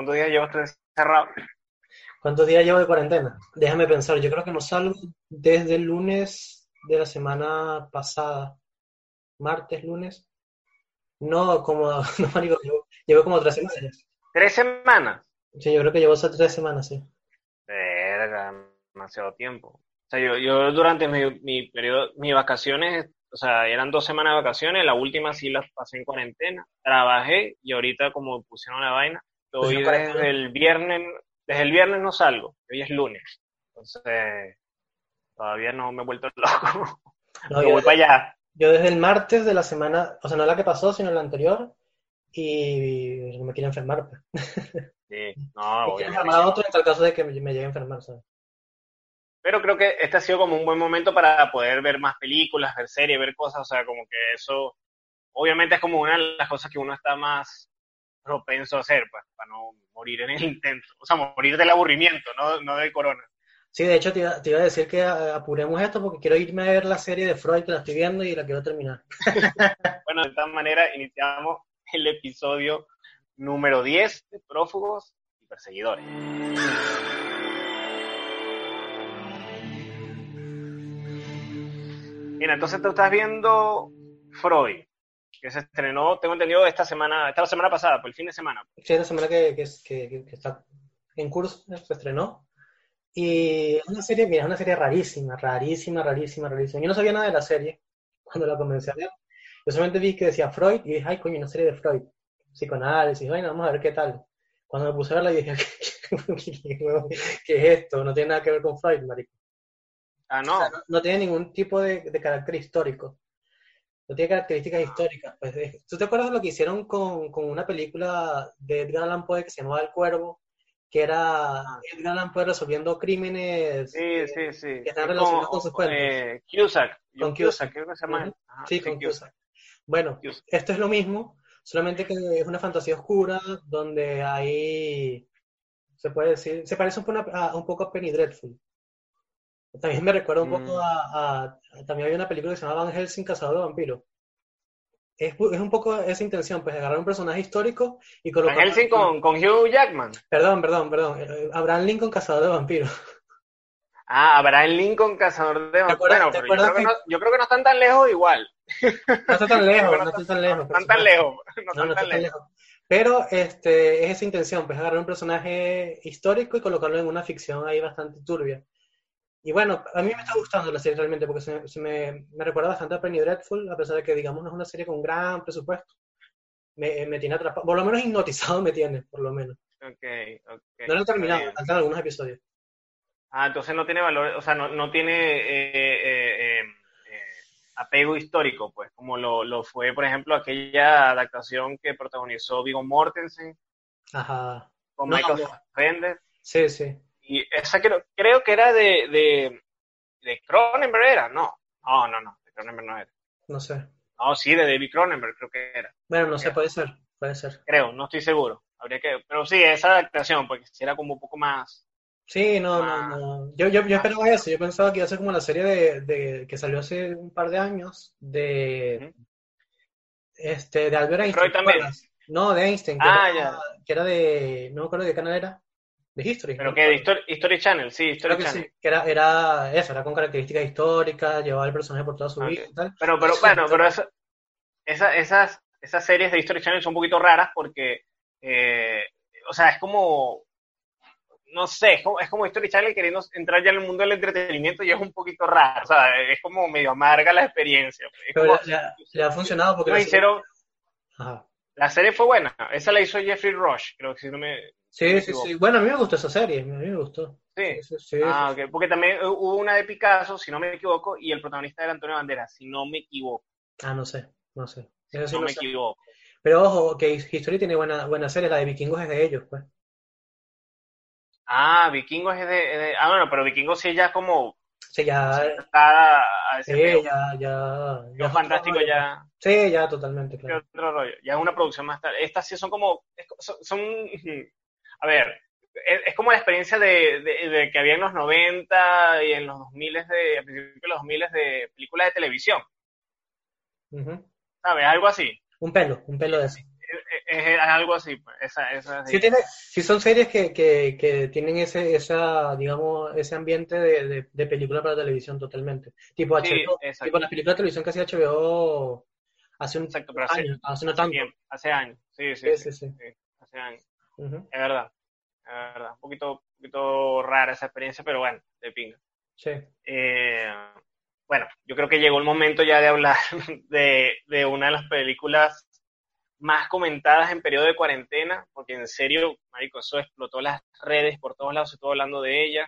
¿Cuántos días llevas encerrado? ¿Cuántos días llevo de cuarentena? Déjame pensar, yo creo que no salgo desde el lunes de la semana pasada, martes, lunes. No, como, no, marico, llevo, llevo como tres semanas. ¿Tres semanas? Sí, yo creo que llevo esas tres semanas, sí. Verga, demasiado tiempo. O sea, yo, yo durante mi, mi periodo, mis vacaciones, o sea, eran dos semanas de vacaciones, la última sí las pasé en cuarentena, trabajé y ahorita como pusieron la vaina, estoy desde el viernes, desde el viernes no salgo, hoy es lunes, entonces todavía no me he vuelto loco. No, voy para allá. Yo desde el martes de la semana, o sea, no la que pasó, sino la anterior, y me quiero enfermar. Pues. Sí, no, voy a otro en tal caso de que me, llegue a enfermar, ¿sabes? Pero creo que este ha sido como un buen momento para poder ver más películas, ver series, ver cosas, o sea, como que eso, obviamente es como una de las cosas que uno está más propenso a hacer, pues, para no morir en el intento, o sea, morir del aburrimiento, no, no del corona. Sí, de hecho te iba, te iba, a decir que apuremos esto porque quiero irme a ver la serie de Freud que la estoy viendo y la quiero terminar. bueno, de esta manera iniciamos el episodio número 10 de Prófugos y Perseguidores. Mira, entonces tú estás viendo Freud, que se estrenó, tengo entendido, esta semana, esta semana pasada, por el fin de semana. Sí, la semana que, que, que, que está en curso, se estrenó. Y es una serie, mira, es una serie rarísima, rarísima, rarísima, rarísima. Yo no sabía nada de la serie cuando la comencé a ver. Yo solamente vi que decía Freud y dije, ay, coño, una serie de Freud. Psicoanálisis, bueno, vamos a ver qué tal. Cuando me puse a verla dije, ¿qué, es esto? No tiene nada que ver con Freud, marico. Ah, no. no, tiene ningún tipo de, carácter histórico. No tiene características históricas. Pues, ¿Tú te acuerdas de lo que hicieron con, con una película de Edgar Allan Poe que se llamaba El Cuervo? que era ah. Edgar Allan Poe resolviendo crímenes sí, sí, sí. que están relacionados con, sus cuentos. Eh, Cusack. Con Cusack, creo que se llama. sí, con Cusack. Bueno, esto es lo mismo, solamente que es una fantasía oscura donde hay, se puede decir, se parece un poco a, un poco a Penny Dreadful. También me recuerda un poco mm. a, También hay una película que se llama Van Helsing, Cazador de Vampiros. Es, es, un poco esa intención, pues agarrar un personaje histórico y colocar... Van Helsing con, con Hugh Jackman. Perdón, perdón, perdón. Eh, Abraham Lincoln, Cazador de Vampiros. Ah, Abraham Lincoln, Cazador de Vampiros. Bueno, pero yo creo, que... no, yo creo que no están tan lejos igual. No está tan lejos, no, está tan lejos. No están tan lejos. No, están tan lejos. Pero este, es esa intención, pues agarrar un personaje histórico y colocarlo en una ficción ahí bastante turbia. Y bueno, a mí me está gustando la serie realmente porque se, me, me, recuerda bastante a Penny Dreadful, a pesar de que, digamos, no es una serie con gran presupuesto. Me, me tiene atrapado, por lo menos hipnotizado me tiene, por lo menos. Okay, okay, no lo he terminado, faltan algunos episodios. Ah, entonces no tiene valor, o sea, no, no tiene eh, eh, eh, apego histórico, pues, como lo, lo, fue, por ejemplo, aquella adaptación que protagonizó Viggo Mortensen. Ajá. Con Michael Fassbender. Sí, sí. Y esa creo, creo que era de, de, de Cronenberg, ¿era? No, no, no, no, de Cronenberg no era. No sé. No, sí, de David Cronenberg creo que era. Bueno, no sé, puede ser, puede ser. Creo, no estoy seguro. Habría que, pero sí, esa adaptación, porque era como un poco más, Sí, no, no, no. Yo, yo, yo esperaba eso. Yo pensaba que iba a ser como la serie de, de que salió hace un par de años de este de Albert Einstein. también. No, de Einstein. Que, ah, era, ya. que era de. No me acuerdo de qué canal era. De History. Pero que de History, Channel, sí, History que Channel. Sí, que era, era eso, era con características históricas, llevaba el personaje por toda su vida y tal. Pero, pero, bueno, pero esa, esas, esas series de History Channel son un poquito raras porque, eh, o sea, es como no sé, es como, es como History Channel queriendo entrar ya en el mundo del entretenimiento y es un poquito raro, o sea, es como medio amarga la experiencia. Pero le, ha funcionado porque... la hicieron... La serie fue buena, esa la hizo Jeffrey Rush, creo que si no me... Sí, sí, sí, bueno, a mí me gustó esa serie, a mí me gustó. Sí, sí, sí ah, okay. porque también hubo una de Picasso, si no me equivoco, y el protagonista era Antonio Banderas, si no me equivoco. Ah, no sé, no sé. si no, me equivoco. Pero ojo, que History tiene buena, buena serie, la de Vikingos es de ellos, pues. Ah, Vikingos es de, Ah, bueno, pero Vikingos sí ya como... Sí, ya... A ese sí, ya, ya... ya fantástico ya... Sí, ya totalmente, claro. Otro rollo. Ya es una producción más tarde. Estas sí son como... Son... a ver, es, como la experiencia de, de, que había en los 90 y en los 2000 de... A principios de los 2000 de películas de televisión. ¿Sabes? Algo así. Un pelo, un pelo de así. es, es algo así, pues, esa, esa, Sí, tiene, sí son series que, que, que tienen ese, esa, digamos, ese ambiente de, de, de película para televisión totalmente. Tipo Sí, HBO, exacto. tipo las películas de televisión que hacía HBO hace un Exacto, pero hace, año, hace no tanto. tiempo, hace años. Sí, sí, Sí, sí, sí, sí. sí, hace años. Es verdad, es verdad. Un poquito, un poquito rara esa experiencia, pero bueno, de pinga. Sí. Eh, bueno, yo creo que llegó el momento ya de hablar de, de una de las películas más comentadas en periodo de cuarentena, porque en serio, marico, eso explotó las redes por todos lados, se estuvo hablando de ella.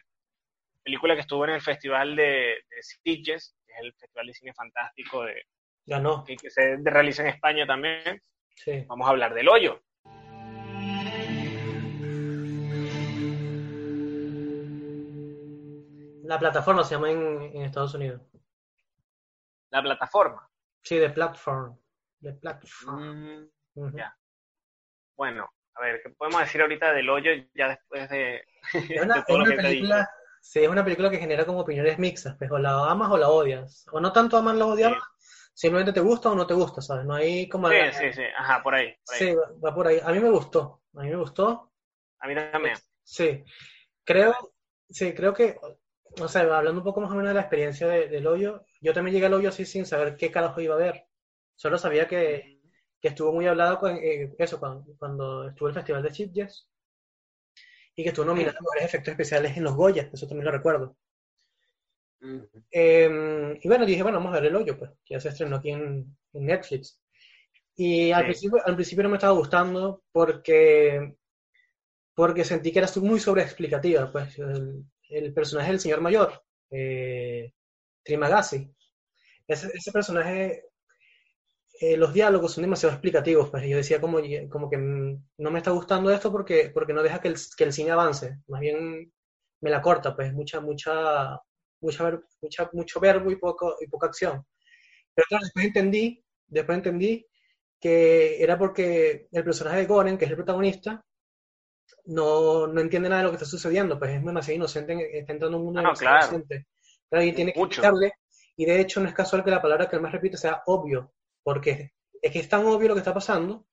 Película que estuvo en el festival de, de Sitges, que es el festival de cine fantástico de, Ganó. que, que se realiza en España también. Sí. Vamos a hablar del hoyo. La plataforma se llama en, en Estados Unidos. La plataforma. Sí, de platform. De platform. Mm, ya. Bueno, a ver, ¿qué podemos decir ahorita del hoyo ya después de, Es una, de es lo una que película, sí, es una película que genera como opiniones mixtas, pues o la amas o la odias. O no tanto amas o odias, simplemente te gusta o no te gusta, ¿sabes? No hay como... Sí, sí, sí, ajá, por ahí, por ahí. Sí, va por ahí. A mí me gustó, a mí me gustó. A mí también. Sí, creo, sí, creo que, o sea, hablando un poco más o menos de la experiencia de- del hoyo, yo también llegué al hoyo así sin saber qué carajo iba a ver. Solo sabía que, que estuvo muy hablado con eh, eso cuando, cuando estuvo el Festival de Sitges y que estuvo nominado a mejores efectos especiales en los Goya, eso también lo recuerdo. Eh, y bueno, dije, bueno, vamos a ver el hoyo, pues, que ya se estrenó aquí en, en Netflix. Y al, principio, al principio no me estaba gustando porque, porque sentí que era muy sobreexplicativa, pues, el, el personaje del señor mayor, eh, Trimagasi. Ese, personaje, eh, los diálogos son demasiado explicativos, pues, yo decía como, como que mm, no me está gustando esto porque, porque no deja que el, que el cine avance, más bien me la corta, pues, mucha, mucha, mucha, mucha, mucho verbo y, poco, y poca acción. Pero después entendí, después entendí que era porque el personaje de Goren, que es el protagonista, no, no entiende nada de lo que está sucediendo, pues es demasiado inocente, está entrando en un mundo Ah, no, claro. inocente. Y tiene que explicarle, y de hecho no es casual que la palabra que él más repite sea obvio, porque es que es tan obvio lo que está pasando,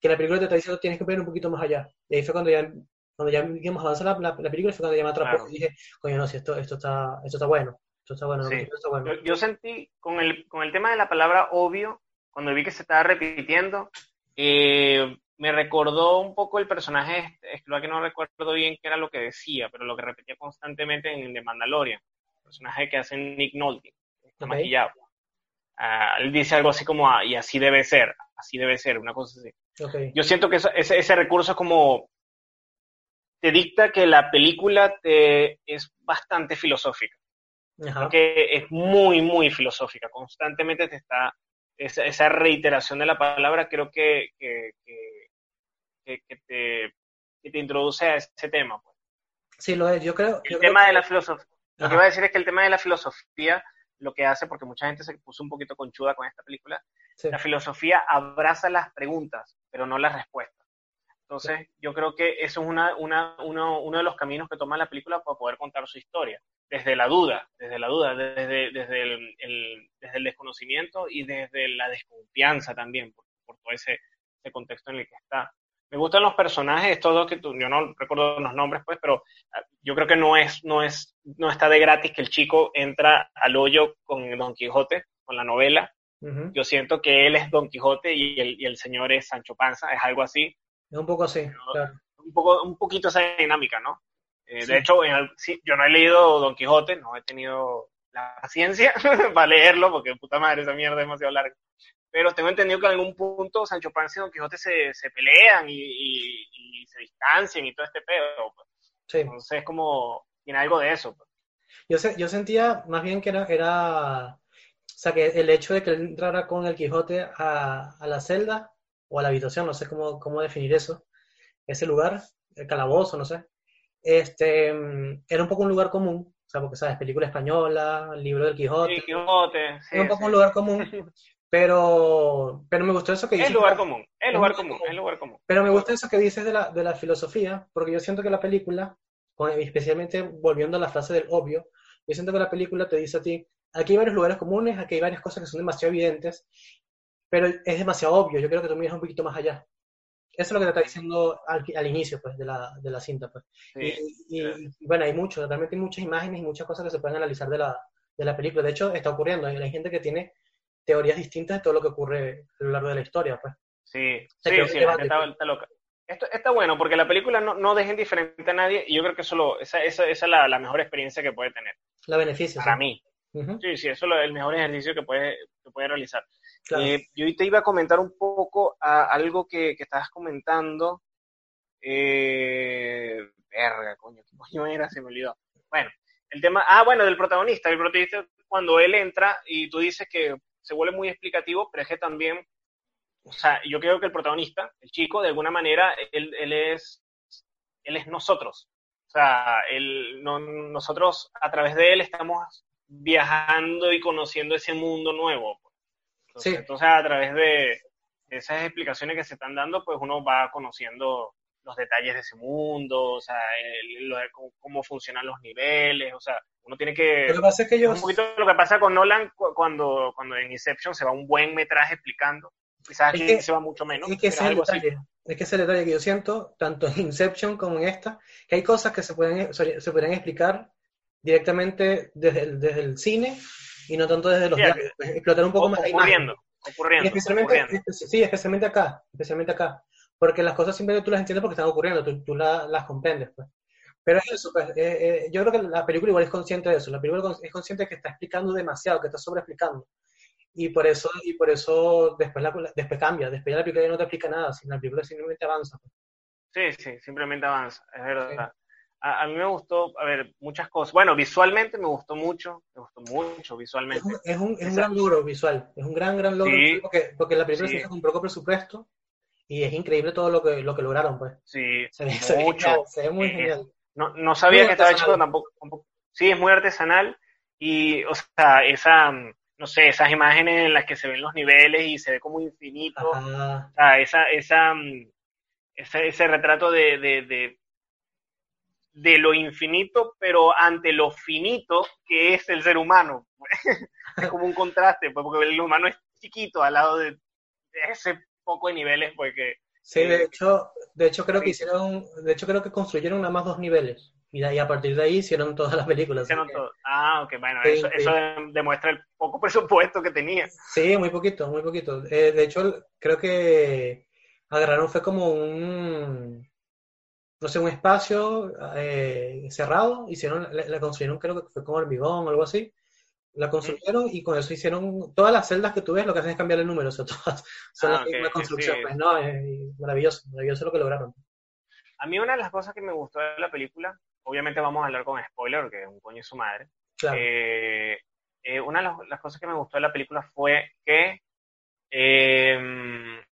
que la película te está diciendo tienes que ver un poquito más allá. Y ahí fue cuando ya, cuando ya digamos, avanza la, la, la película, fue cuando ya me atrapó Claro. y dije, coño, no, si esto, esto, está, esto está bueno, esto está bueno, Sí. esto está bueno. Yo, yo sentí con el, con el tema de la palabra obvio, cuando vi que se estaba repitiendo, eh, me recordó un poco el personaje, este, es que no recuerdo bien qué era lo que decía, pero lo que repetía constantemente en The Mandalorian, el personaje que hace Nick Nolte, que está Ok. maquillado. Ah, él dice algo así como, ah, y así debe ser, así debe ser, una cosa así. Yo siento que eso- ese, ese recurso es como te dicta que la película te, es bastante filosófica, ajá, porque es muy, muy filosófica, constantemente te está, esa, esa reiteración de la palabra creo que, que, que, que- que te, que te introduce a ese tema. pues. sí lo es, yo creo, El yo creo tema que- de la filosofía, lo Ajá. que iba a decir es que el tema de la filosofía lo que hace, porque mucha gente se puso un poquito conchuda con esta película, sí. la filosofía abraza las preguntas, pero no las respuestas. Entonces, yo creo que eso es una, una, uno, uno de los caminos que toma la película para poder contar su historia. Desde la duda, desde la duda, desde, desde, el, el- desde el desconocimiento y desde la desconfianza también, por, por todo ese, ese contexto en el que está. Me gustan los personajes, estos dos que tú, yo no recuerdo los nombres, pues, pero ah, yo creo que no es, no es, no está de gratis que el chico entra al hoyo con Don Quijote, con la novela, yo siento que él es Don Quijote y el, y el señor es Sancho Panza, es algo así, Es un poco así, claro. un poco, un poquito esa dinámica, ¿no? Eh, Sí. De hecho, en el- sí, yo no he leído Don Quijote, no he tenido la paciencia para leerlo, porque puta madre, esa mierda es demasiado larga. Pero tengo entendido que en algún punto Sancho Panza y Don Quijote se, se pelean y, y- y se distancian y todo este pedo. pues. Sí. Entonces, como, tiene algo de eso. pues. Yo, se- yo sentía más bien que era, era, o sea, que el hecho de que él entrara con el Quijote a, a la celda o a la habitación, no sé cómo, cómo definir eso, ese lugar, el calabozo, no sé, este, mm, era un poco un lugar común, o sea, porque, ¿sabes? Película española, libro del Quijote, Sí, Quijote, sí, era un poco sí. un lugar común, pero, pero me gustó eso que Es dices. lugar común, es Es lugar común, es lugar común. Pero me gusta eso que dices de la, de la filosofía, porque yo siento que la película, especialmente volviendo a la frase del obvio, yo siento que la película te dice a ti, aquí hay varios lugares comunes, aquí hay varias cosas que son demasiado evidentes, pero es demasiado obvio, yo creo que tú miras un poquito más allá. Eso es lo que te está diciendo al, al inicio pues, de, la, de la cinta. Pues. y, y, bueno, hay mucho, realmente hay muchas imágenes y muchas cosas que se pueden analizar de la, de la película. De hecho, está ocurriendo. Hay gente que tiene teorías distintas de todo lo que ocurre a lo largo de la historia. Pues. Sí, sí, sí, la está, está, loca. Esto está bueno porque la película no, no deja indiferente a nadie y yo creo que eso esa, esa, esa es la, la, mejor experiencia que puede tener. La beneficia. Para mí. Uh -huh. Sí, sí, eso es el mejor ejercicio que puede, que puede realizar. Claro. Eh, yo te iba a comentar un poco a algo que, que estabas comentando. Eh, verga, coño, ¿qué coño era? Se me olvidó. Bueno, el tema, ah, bueno, del protagonista. El protagonista, cuando él entra y tú dices que se vuelve muy explicativo, pero es que también, o sea, yo creo que el protagonista, el chico, de alguna manera, él, él es, él es nosotros. O sea, él, no, nosotros a través de él estamos viajando y conociendo ese mundo nuevo. Entonces, sí. entonces a través de esas explicaciones que se están dando, pues uno va conociendo los detalles de ese mundo, o sea, el, lo, cómo, funcionan los niveles, o sea, uno tiene que... Lo que pasa es que yo... Un poquito lo que pasa con Nolan cuando, cuando en Inception se va un buen metraje explicando, quizás aquí que, se va mucho menos. Es que es el detalle, es que es el detalle que yo siento, tanto en Inception como en esta, que hay cosas que se pueden, se pueden explicar directamente desde el, desde el cine y no tanto desde los diarios, explotar un poco más la ocurriendo, ocurriendo, especialmente, ocurriendo. Sí, especialmente acá, especialmente acá, porque las cosas simplemente tú las entiendes porque están ocurriendo, tú, tú la, las comprendes. Pues. Pero es eso, pues, eh, eh, yo creo que la película igual es consciente de eso, la película es consciente de que está explicando demasiado, que está sobreexplicando. Y por eso, y por eso después, la, después cambia, después la película ya no te explica nada, sino la película simplemente avanza. Pues. Sí, sí, simplemente avanza, es verdad. Sí. A, a, mí me gustó, a ver, muchas cosas. Bueno, visualmente me gustó mucho, me gustó mucho visualmente. Es un, es un, es un gran logro visual, es un gran, gran logro, sí, porque, porque la película sí. se hizo con poco presupuesto y es increíble todo lo que, lo que lograron, pues. Sí, se ve, mucho. Se ve muy eh, genial. No, no sabía muy que estaba hecho tampoco, tampoco, Sí, es muy artesanal y, o sea, esa, no sé, esas imágenes en las que se ven los niveles y se ve como infinito, Ajá. o sea, esa, esa, ese, ese retrato de, de, de de lo infinito, pero ante lo finito que es el ser humano. es como un contraste, pues, porque el humano es chiquito al lado de, ese poco de niveles, porque... Sí, de hecho, de hecho creo que hicieron, de hecho creo que construyeron nada más dos niveles. Y, de, y a partir de ahí hicieron todas las películas. Hicieron todo. Ah, ok, bueno, sí, eso, sí. eso, demuestra el poco presupuesto que tenía. Sí, muy poquito, muy poquito. Eh, de hecho, creo que agarraron fue como un no sé, un espacio eh, cerrado, hicieron, la, la, construyeron, creo que fue como hormigón o algo así, la construyeron y con eso hicieron todas las celdas que tú ves, lo que hacen es cambiar el número, o sea, todas son ah, la okay, construcción, sí. pues no, es maravilloso, maravilloso lo que lograron. A mí una de las cosas que me gustó de la película, obviamente vamos a hablar con spoiler, porque es un coño su madre, claro. eh, eh, una de las, las, cosas que me gustó de la película fue que eh,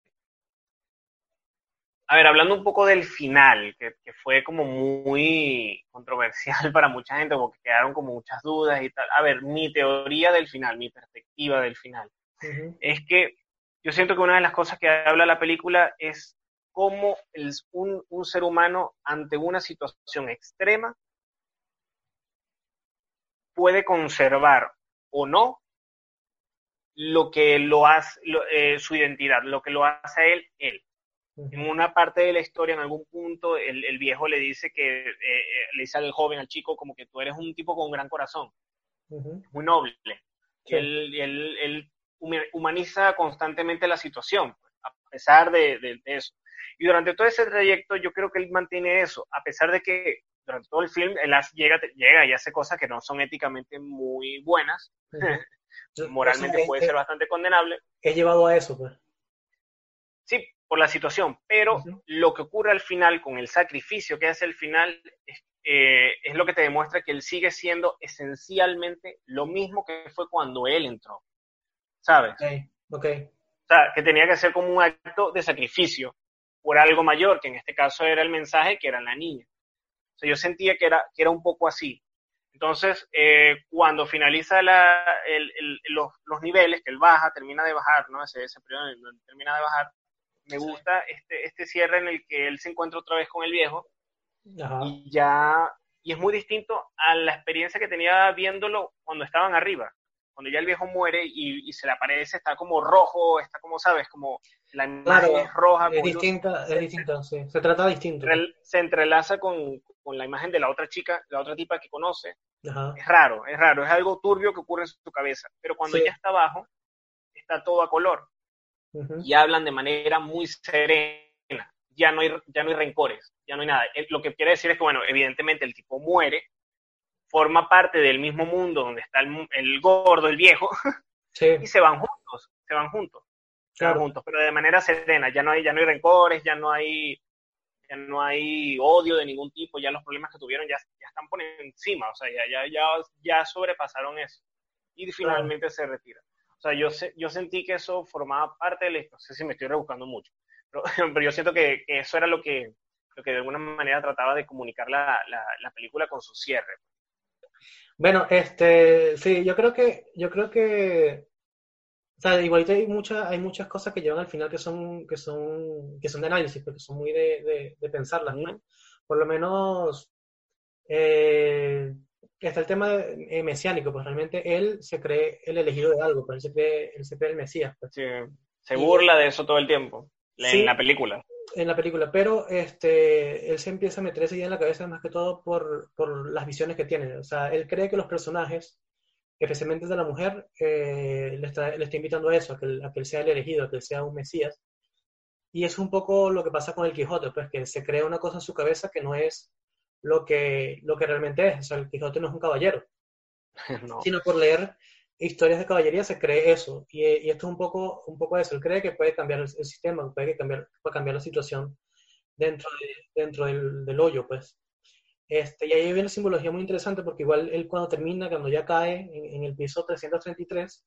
a ver, hablando un poco del final, que, que, fue como muy controversial para mucha gente, porque quedaron como muchas dudas y tal. A ver, mi teoría del final, mi perspectiva del final, uh -huh. es que yo siento que una de las cosas que habla la película es cómo el, un, un, ser humano ante una situación extrema puede conservar o no lo que lo hace, lo, eh, su identidad, lo que lo hace a él, él. En una parte de la historia, en algún punto, el, el viejo le dice que, eh, eh, le dice al joven, al chico, como que tú eres un tipo con un gran corazón, uh -huh. muy noble. Sí. Él, él, él, humaniza constantemente la situación, a pesar de, de, de, eso. Y durante todo ese trayecto, yo creo que él mantiene eso, a pesar de que durante todo el film él llega, llega y hace cosas que no son éticamente muy buenas, uh -huh. moralmente puede ser bastante condenable. He llevado a eso, pues. Por la situación, pero lo que ocurre al final con el sacrificio que hace al final es, eh, es, lo que te demuestra que él sigue siendo esencialmente lo mismo que fue cuando él entró, ¿sabes? Ok, ok. O sea, que tenía que ser como un acto de sacrificio por algo mayor, que en este caso era el mensaje, que era la niña. O sea, yo sentía que era, que era un poco así. Entonces, eh, cuando finaliza la, el, el, los, los, niveles, que él baja, termina de bajar, ¿no? Ese, ese periodo termina de bajar, me gusta este, este cierre en el que él se encuentra otra vez con el viejo Ajá. y ya y es muy distinto a la experiencia que tenía viéndolo cuando estaban arriba cuando ya el viejo muere y, se le aparece, está como rojo, está como, ¿sabes? Como la imagen es roja. Es distinta, es distinta, sí. Se trata distinto. Se entrelaza con, con, la imagen de la otra chica, la otra tipa que conoce. Es raro, es raro, es algo turbio que ocurre en su cabeza. Pero cuando ya está abajo, está todo a color. Y hablan de manera muy serena. Ya no, hay, ya no hay rencores, ya no hay nada. Lo que quiere decir es que, bueno, evidentemente el tipo muere, forma parte del mismo mundo donde está el, gordo, el viejo, y se van juntos, se van juntos, se van juntos, pero de manera serena, ya no hay, ya no hay rencores, ya no hay, ya no hay odio de ningún tipo, ya los problemas que tuvieron ya, ya están por encima, o sea, ya, ya, ya, ya sobrepasaron eso, y finalmente se retira. O sea, yo, yo sentí que eso formaba parte de esto, no sé si me estoy rebuscando mucho, pero, pero yo siento que, eso era lo que, lo que de alguna manera trataba de comunicar la, la, la película con su cierre. Bueno, este, sí, yo creo que, yo creo que, o sea, igualito hay muchas, hay muchas cosas que llevan al final que son, que son, que son de análisis, porque son muy de, de, pensarlas, ¿no? Por lo menos, eh, está el tema eh, mesiánico, pues realmente él se cree el elegido de algo, pues él se cree, él se cree el Mesías. Pues. Sí, se burla de eso todo el tiempo, en la película en la película, pero este, él se empieza a meter esa idea en la cabeza más que todo por, por las visiones que tiene. O sea, él cree que los personajes, especialmente de la mujer, eh, le, está, le, está, invitando a eso, a que, a que, él sea el elegido, a que él sea un mesías. Y es un poco lo que pasa con el Quijote, pues que se crea una cosa en su cabeza que no es lo que, lo que realmente es. O sea, el Quijote no es un caballero, sino por leer historias de caballería se cree eso. Y, esto es un poco, un poco eso. Él cree que puede cambiar el, sistema, puede cambiar, puede cambiar la situación dentro, de, dentro del, del, hoyo, pues. Este, y ahí viene una simbología muy interesante porque igual él cuando termina, cuando ya cae en, el piso 333,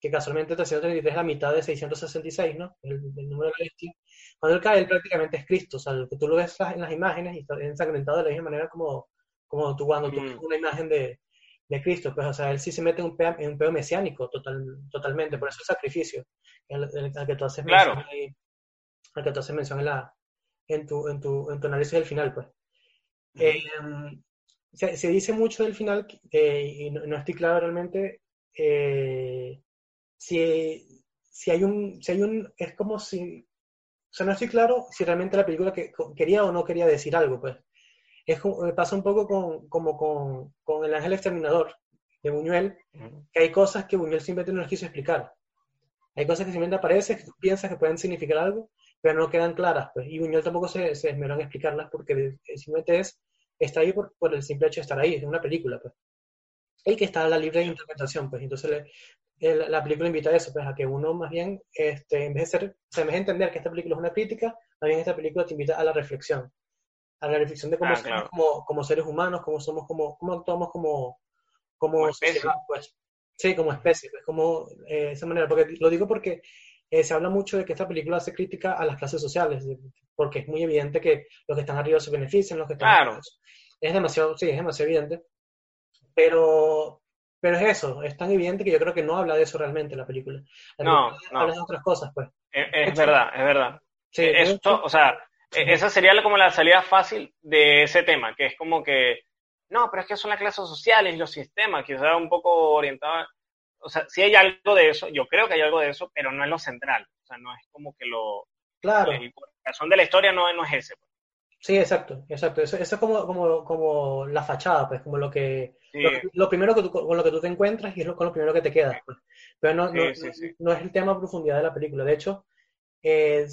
que casualmente 333 es la mitad de 666, ¿no? El, número de la bestia. Cuando él cae, él prácticamente es Cristo. O sea, lo que tú lo ves en las imágenes y está ensangrentado de la misma manera como, como tú cuando tú ves una imagen de, de Cristo, pues, o sea, él sí se mete en un pedo, en un mesiánico total, totalmente, por eso el sacrificio, al, que tú haces claro. mención, al que tú haces mención en, la, en, tu, en, tu, en tu análisis del final, pues. Eh, se, dice mucho del final eh, y no, estoy claro realmente eh, si, si, hay un, si hay un, es como si, o sea, no estoy claro si realmente la película que, quería o no quería decir algo, pues es me pasa un poco con, como con, con, El Ángel Exterminador de Buñuel, que hay cosas que Buñuel simplemente no nos quiso explicar. Hay cosas que simplemente aparecen, que tú piensas que pueden significar algo, pero no quedan claras. Pues. Y Buñuel tampoco se, se esmeró en explicarlas porque simplemente es, está ahí por, por, el simple hecho de estar ahí, es una película. Pues. Y que está a la libre interpretación. Pues. Entonces la película invita a eso, pues, a que uno más bien, este, en vez de ser, o sea, en vez de entender que esta película es una crítica, más bien esta película te invita a la reflexión a la reflexión de cómo ah, somos como, como, seres humanos, cómo somos como, cómo actuamos como, como, especie. pues. Sí, como especie, pues como eh, esa manera, porque lo digo porque eh, se habla mucho de que esta película hace crítica a las clases sociales, porque es muy evidente que los que están arriba se benefician, los que están claro. Es demasiado, sí, es demasiado evidente, pero, pero es eso, es tan evidente que yo creo que no habla de eso realmente la película. no, no. habla de otras cosas, pues. Es, verdad, es verdad. Sí, Esto, o sea, e-, esa sería como la salida fácil de ese tema, que es como que, no, pero es que son las clases sociales los sistemas, sea un poco orientado, o sea, sí hay algo de eso, yo creo que hay algo de eso, pero no es lo central, o sea, no es como que lo... Claro. La razón de la historia no, no es ese. Sí, exacto, exacto. Eso, eso es como, como, como, la fachada, pues, como lo que... Lo, primero que tú, con lo que tú te encuentras y es lo, con lo primero que te quedas. Pues. Pero no, no, no, es el tema de profundidad de la película. De hecho, eh,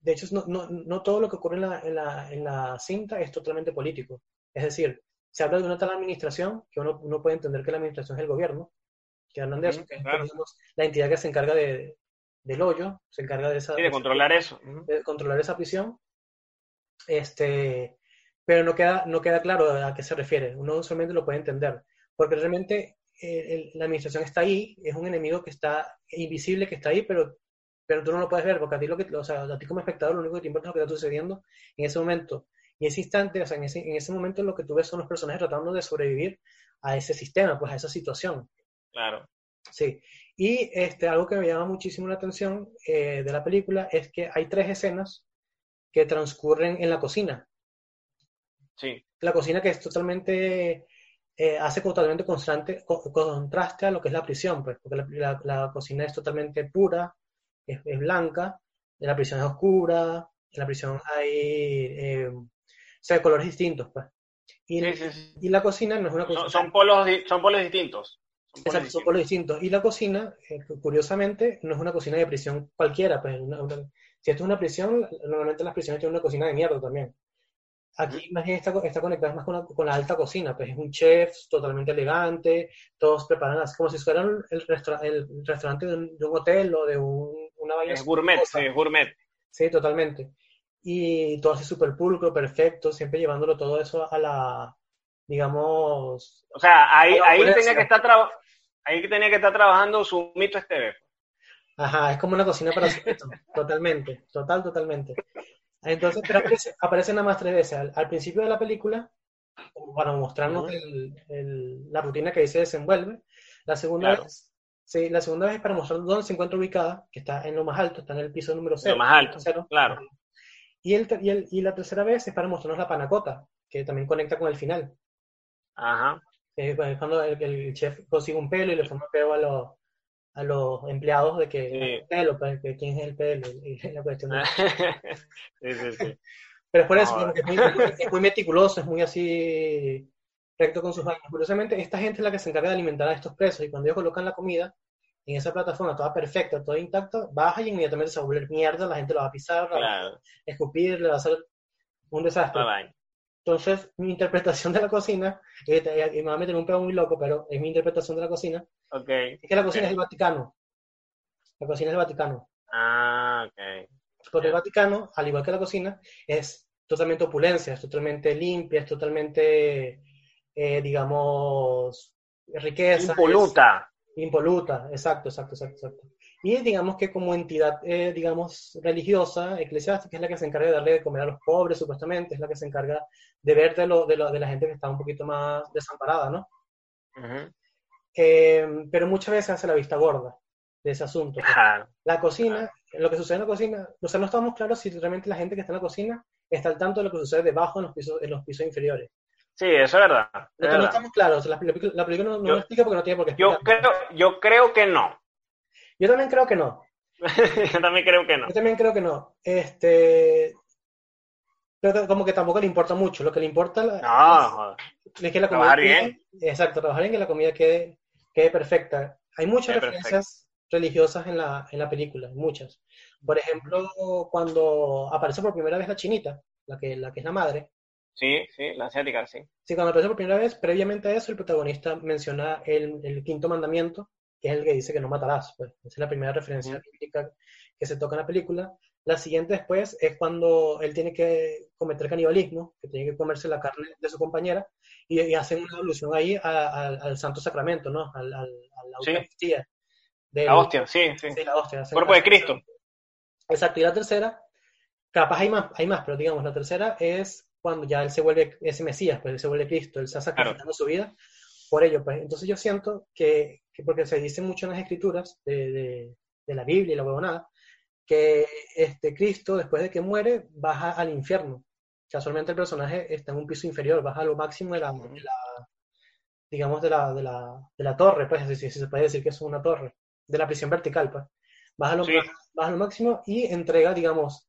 de hecho, no, no, no todo lo que ocurre en la, en, la, en la, cinta es totalmente político. Es decir, se habla de una tal administración que uno, uno puede entender que la administración es el gobierno, que hablan de eso, que es la entidad que se encarga de, del hoyo, se encarga de esa... de controlar eso. De controlar esa prisión. Este, pero no queda, no queda claro a qué se refiere. Uno solamente lo puede entender. Porque realmente eh, la administración está ahí, es un enemigo que está invisible, que está ahí, pero pero tú no lo puedes ver porque a ti, lo que, o sea, a ti como espectador lo único que te importa es lo que está sucediendo en ese momento. Y ese instante, o sea, en ese, en ese momento lo que tú ves son los personajes tratando de sobrevivir a ese sistema, pues a esa situación. Claro. Sí. Y este, algo que me llama muchísimo la atención eh, de la película es que hay tres escenas que transcurren en la cocina. Sí. La cocina que es totalmente eh, hace totalmente constante, contraste a lo que es la prisión, pues, porque la, la, cocina es totalmente pura, es, es, blanca, la prisión es oscura, en la prisión hay eh, o sea, colores distintos, pues. Y, y, la cocina no es una cocina... Son, polos, son polos distintos. Son polos, Exacto, son polos distintos. Y la cocina, eh, curiosamente, no es una cocina de prisión cualquiera. Pues, si esto es una prisión, normalmente las prisiones tienen una cocina de mierda también. Aquí más bien está, está conectada más con la, con la, alta cocina, pues es un chef totalmente elegante, todos preparan así como si fueran el, el restaurante de un, hotel o de un, una vaina. Es gourmet, sí, es gourmet. Sí, totalmente. Y todo así súper pulcro, perfecto, siempre llevándolo todo eso a la, digamos... O sea, ahí, ahí tenía que estar ahí tenía que estar trabajando su mito este Ajá, es como una cocina para su mito, totalmente, total, totalmente. Entonces, pero aparece, nada más tres veces. Al, principio de la película, para mostrarnos la rutina que ahí se desenvuelve. La segunda vez, sí, la segunda vez es para mostrar dónde se encuentra ubicada, que está en lo más alto, está en el piso número cero. Lo más alto, claro. Y, el, y, el, y la tercera vez es para mostrarnos la panacota, que también conecta con el final. Ajá. Es cuando el, chef consigue un pelo y le forma pelo a los, a los empleados de que pelo, pues, que quién es el pelo y la cuestión. sí, sí, sí. Pero es por eso, es, muy, meticuloso, es muy así recto con sus vainas. Curiosamente, esta gente es la que se encarga de alimentar a estos presos y cuando ellos colocan la comida en esa plataforma toda perfecta, toda intacta, baja y inmediatamente se va a volver mierda, la gente lo va a pisar, va a escupir, le va a hacer un desastre. Entonces, mi interpretación de la cocina, y me va a meter un pedo muy loco, pero es mi interpretación de la cocina, okay. es que la cocina es el Vaticano. La cocina es el Vaticano. Ah, ok. Porque el Vaticano, al igual que la cocina, es totalmente opulencia, es totalmente limpia, es totalmente, eh, digamos, riqueza. Impoluta. impoluta, exacto, exacto, exacto, exacto. Y digamos que como entidad, eh, digamos, religiosa, eclesiástica, es la que se encarga de darle de comer a los pobres, supuestamente, es la que se encarga de ver de, lo, de, lo, de la gente que está un poquito más desamparada, ¿no? Eh, pero muchas veces hace la vista gorda de ese asunto. La cocina, lo que sucede en la cocina, o sea, no estamos claros si realmente la gente que está en la cocina está al tanto de lo que sucede debajo en los pisos, en los pisos inferiores. Sí, eso es verdad. no, estamos claros, la, película no, lo explica porque no tiene por qué Yo creo, yo creo que no. Yo también creo que no. Yo también creo que no. Yo también creo que no. Este, pero como que tampoco le importa mucho. Lo que le importa no, es, que la comida trabajar bien. exacto, trabajar bien que la comida quede, quede perfecta. Hay muchas referencias religiosas en la, en la película, muchas. Por ejemplo, cuando aparece por primera vez la chinita, la que, la que es la madre. Sí, sí, la asiática, sí. Sí, cuando aparece por primera vez, previamente a eso, el protagonista menciona el, el quinto mandamiento, que es el que dice que no matarás. Pues. Esa es la primera referencia bíblica que se toca en la película. La siguiente después es cuando él tiene que cometer canibalismo, que tiene que comerse la carne de su compañera, y, hacen una alusión ahí al Santo Sacramento, ¿no? Al, al, a la Eucaristía. la hostia, sí, sí. sí la hostia. Cuerpo de Cristo. Exacto, y la tercera, capaz hay más, hay más, pero digamos, la tercera es cuando ya él se vuelve ese Mesías, pues él se vuelve Cristo, él está sacrificando su vida por ello. Pues entonces yo siento que porque se dice mucho en las escrituras de, la Biblia y la huevonada, que este Cristo, después de que muere, baja al infierno. Casualmente el personaje está en un piso inferior, baja a lo máximo de la, digamos, de la, de la, torre, pues, si, se puede decir que es una torre, de la prisión vertical, pues. Baja lo, baja lo máximo y entrega, digamos,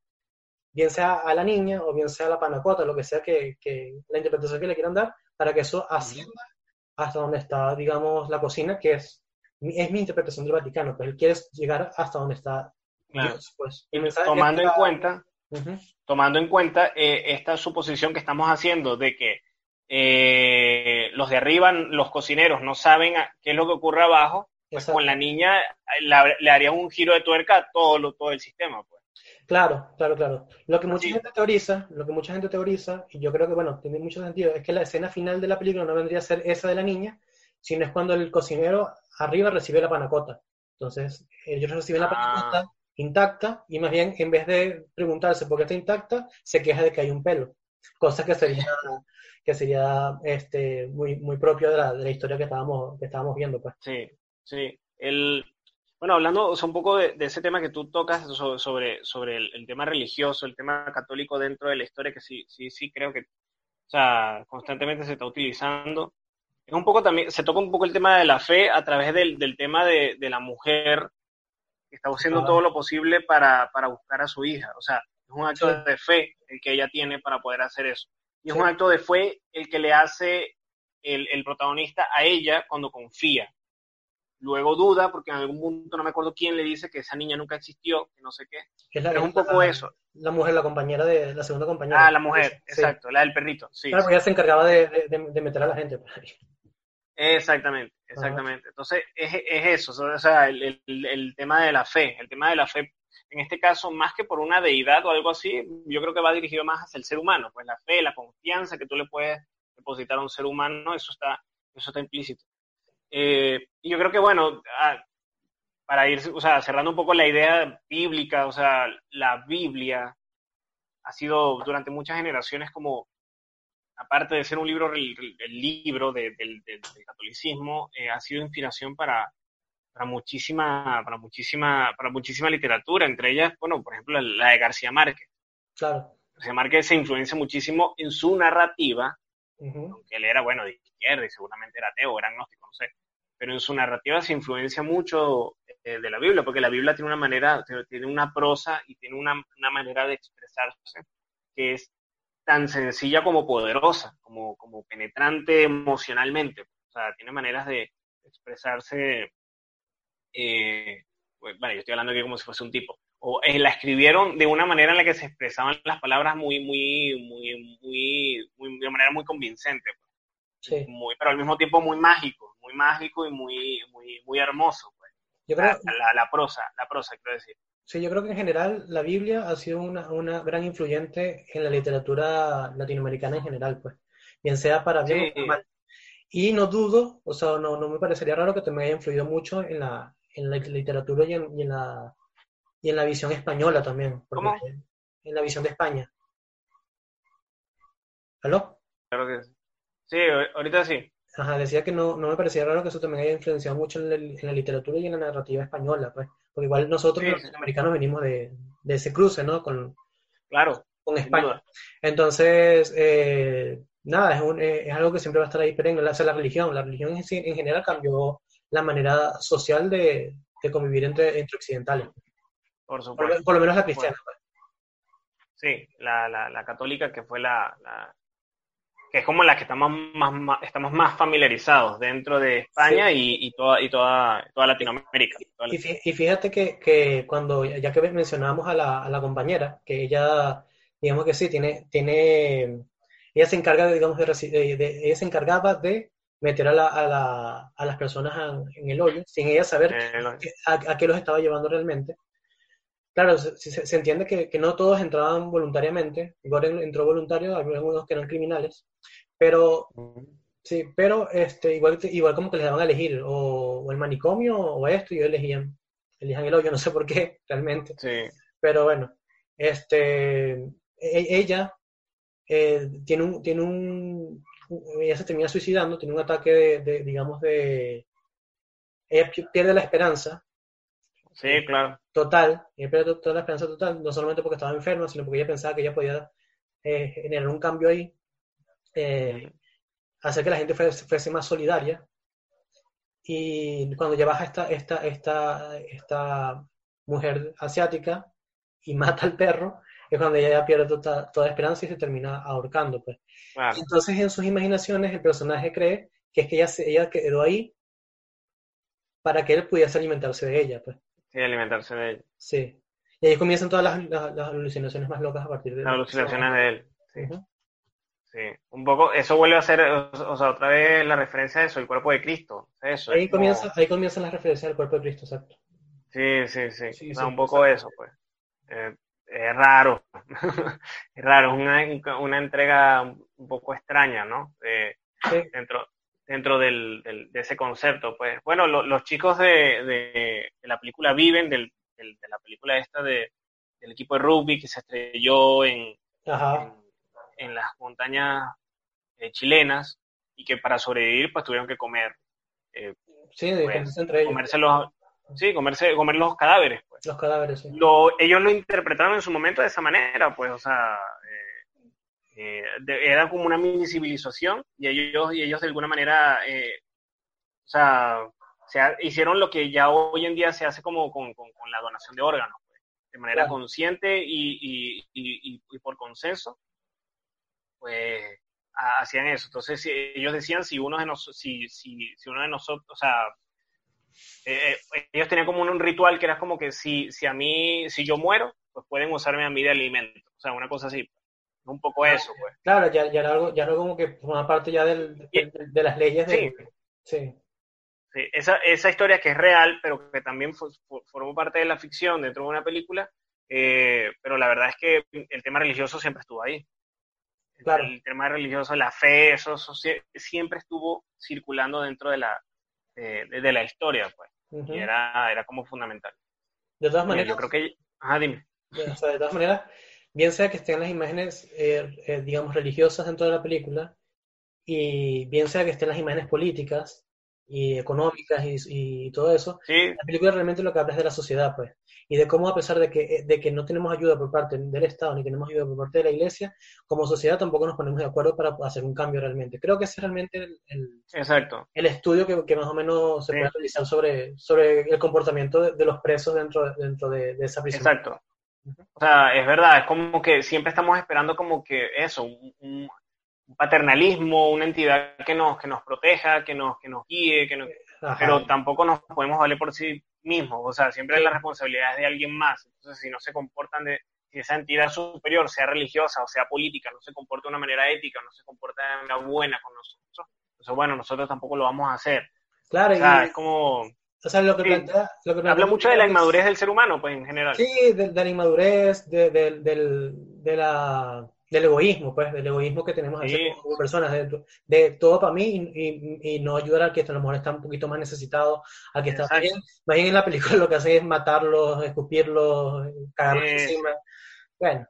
bien sea a la niña o bien sea a la panacota, lo que sea que, que la interpretación que le quieran dar, para que eso ascienda hasta donde está, digamos, la cocina, que es, es mi interpretación del Vaticano, pues él quiere llegar hasta donde está Dios, pues. tomando en cuenta, tomando en cuenta eh, esta suposición que estamos haciendo de que eh, los de arriba, los cocineros, no saben qué es lo que ocurre abajo, pues con la niña le haría un giro de tuerca a todo, todo el sistema, pues. Claro, claro, claro. Lo que mucha gente teoriza, lo que mucha gente teoriza, y yo creo que, bueno, tiene mucho sentido, es que la escena final de la película no vendría a ser esa de la niña, sino es cuando el cocinero arriba recibe la panacota. Entonces, ellos reciben la ah. panacota intacta y más bien, en vez de preguntarse por qué está intacta, se queja de que hay un pelo. Cosa que sería, que sería este, muy, muy propio de la, de la historia que estábamos, que estábamos viendo. Pues. Sí, sí. El, bueno, hablando un poco de, ese tema que tú tocas sobre, sobre el, tema religioso, el tema católico dentro de la historia, que sí, sí, sí creo que o sea, constantemente se está utilizando. es un poco también, se toca un poco el tema de la fe a través del, del tema de, de, la mujer está haciendo todo lo posible para, para, buscar a su hija. O sea, es un acto sí. de fe el que ella tiene para poder hacer eso. Y es sí. un acto de fe el que le hace el, el, protagonista a ella cuando confía. Luego duda, porque en algún punto no me acuerdo quién le dice que esa niña nunca existió, que no sé qué. Es, la, es un poco la, eso. La mujer, la compañera de la segunda compañera. Ah, la mujer, exacto, la del perrito. Sí, claro, porque ella se encargaba de, de, de meter a la gente. Exactamente, exactamente. Ajá. Entonces, es, es, eso, o sea, el, el, el, tema de la fe, el tema de la fe, en este caso, más que por una deidad o algo así, yo creo que va dirigido más hacia el ser humano, pues la fe, la confianza que tú le puedes depositar a un ser humano, eso está, eso está implícito. Eh, y yo creo que, bueno, para ir, o sea, cerrando un poco la idea bíblica, o sea, la Biblia ha sido durante muchas generaciones como aparte de ser un libro, el, el libro de, del, del, del, catolicismo, eh, ha sido inspiración para, para, muchísima, para, muchísima, para muchísima literatura, entre ellas, bueno, por ejemplo, la, la de García Márquez. Claro. García Márquez se influencia muchísimo en su narrativa, uh -huh. aunque él era, bueno, de izquierda y seguramente era ateo, era agnóstico, no sé, pero en su narrativa se influencia mucho eh, de la Biblia, porque la Biblia tiene una manera, tiene una prosa y tiene una, una manera de expresarse que es tan sencilla como poderosa, como, como penetrante emocionalmente. O sea, tiene maneras de expresarse, eh, bueno, yo estoy hablando aquí como si fuese un tipo, o eh, la escribieron de una manera en la que se expresaban las palabras muy, muy, muy, muy, muy de manera muy convincente. Sí. Muy, pero al mismo tiempo muy mágico, muy mágico y muy, muy, muy hermoso. Pues. Yo creo... la, la, la prosa, la prosa, quiero decir. Sí, yo creo que en general la Biblia ha sido una, una gran influyente en la literatura latinoamericana en general, pues, bien sea para bien sí. o mal. Y no dudo, o sea, no, no me parecería raro que también haya influido mucho en la, en la literatura y en, y en la, y en la visión española también. ¿Cómo? En la visión de España. ¿Aló? Claro que sí. Sí, ahorita sí. Ajá, decía que no, no me parecía raro que eso también haya influenciado mucho en la, en la literatura y en la narrativa española, pues. Porque igual nosotros sí, los latinoamericanos venimos de, de, ese cruce, ¿no? Con, claro, con España. Entonces, eh, nada, es, un, es, algo que siempre va a estar ahí perenne. La, la religión, la religión en, en, general cambió la manera social de, de convivir entre, entre occidentales. Por supuesto. Por, por lo menos la cristiana. Pues. Sí, la, la, la, católica que fue la, la, que es como la que estamos más, más, estamos más familiarizados dentro de España sí. y, y, toda, y toda, toda Latinoamérica. Toda y fíjate que, que, cuando, ya que mencionábamos a la, a la, compañera, que ella, digamos que sí, tiene, tiene ella se encarga, de, digamos, de, de, de ella se encargaba de meter a, la, a, la, a las personas en, en, el hoyo, sin ella saber a, a, qué los estaba llevando realmente. Claro, se, se, se entiende que, que, no todos entraban voluntariamente, Goren entró voluntario, había algunos que eran criminales, pero sí, pero este, igual, igual como que les daban a elegir o, o el manicomio o esto, y ellos elegían, elegían el hoyo, no sé por qué realmente, sí. pero bueno, este, e, ella eh, tiene un, tiene un, ella se termina suicidando, tiene un ataque de, de digamos, de, ella pierde la esperanza Sí, claro. Total, ella pierde toda la esperanza total, no solamente porque estaba enferma, sino porque ella pensaba que ella podía eh, generar un cambio ahí, eh, hacer que la gente fuese, fuese, más solidaria. Y cuando ya baja esta, esta, esta, esta mujer asiática y mata al perro, es cuando ella ya pierde toda, toda esperanza y se termina ahorcando. Pues. Claro. Entonces, en sus imaginaciones, el personaje cree que es que ella, ella quedó ahí para que él pudiese alimentarse de ella. Pues. Sí, alimentarse de él. Sí. Y ahí comienzan todas las, las, las alucinaciones más locas a partir de Las alucinaciones de él. Sí. Uh -huh. sí. Un poco, eso vuelve a ser, o sea, otra vez la referencia de eso, el cuerpo de Cristo. Eso, ahí, comienza, como... ahí comienzan las referencias del cuerpo de Cristo, exacto. Sí, sí, sí. sí, o sea, sí un poco exacto. eso, pues. Eh, es raro. es raro, es una, una entrega un poco extraña, ¿no? Eh, sí. Dentro, dentro del, del, de ese concepto. Pues bueno, lo, los chicos de, de, de, la película Viven, del, de la película esta de, del equipo de rugby que se estrelló en, en, en, las montañas eh, chilenas y que para sobrevivir pues tuvieron que comer. Eh, sí, pues, entre ellos. Comerse los, sí, comerse, comer los cadáveres. Pues. Los cadáveres, sí. Lo, ellos lo interpretaron en su momento de esa manera, pues, o sea, eh, era como una mini civilización y ellos, y ellos de alguna manera, eh, o sea, hicieron lo que ya hoy en día se hace como con, con, la donación de órganos, pues, de manera consciente y, y, y, por consenso, pues hacían eso. Entonces ellos decían si uno de nosotros, si, si, si uno de nosotros, o sea, eh, ellos tenían como un, ritual que era como que si, si a mí, si yo muero, pues pueden usarme a mí de alimento, o sea, una cosa así un poco eso, pues. Claro, ya, ya, era algo, ya como que forma parte ya del, de, las leyes de... Sí. sí. esa, esa historia que es real, pero que también formó parte de la ficción dentro de una película, eh, pero la verdad es que el tema religioso siempre estuvo ahí. Claro. El, tema religioso, la fe, eso, siempre estuvo circulando dentro de la, de, la historia, pues. Y era, era como fundamental. De todas maneras. Yo creo que. Ajá, dime. de todas maneras, bien sea que estén las imágenes, eh, eh, digamos, religiosas dentro de la película, y bien sea que estén las imágenes políticas y económicas y, todo eso, la película realmente lo que habla es de la sociedad, pues, y de cómo a pesar de que, de que no tenemos ayuda por parte del Estado ni tenemos ayuda por parte de la Iglesia, como sociedad tampoco nos ponemos de acuerdo para hacer un cambio realmente. Creo que ese es realmente el, Exacto. el estudio que, más o menos se puede realizar sobre, sobre el comportamiento de, los presos dentro, dentro de, de esa prisión. Exacto. O sea, es verdad, es como que siempre estamos esperando como que eso, un, paternalismo, una entidad que nos, que nos proteja, que nos, que nos guíe, que pero tampoco nos podemos valer por sí mismos, o sea, siempre la responsabilidad es de alguien más, entonces si no se comportan de, si esa entidad superior, sea religiosa o sea política, no se comporta de una manera ética, no se comporta de una manera buena con nosotros, entonces bueno, nosotros tampoco lo vamos a hacer. Claro, o sea, es como o sea, lo que, plantea, Habla mucho de la inmadurez del ser humano, pues, en general. Sí, de, la inmadurez, de, del, de la, del egoísmo, pues, del egoísmo que tenemos como personas, de, de, todo para mí y, y, no ayudar al que a lo mejor está un poquito más necesitado, al que está bien. Más bien en la película lo que hace es matarlos, escupirlos, cagarlos encima. Bueno,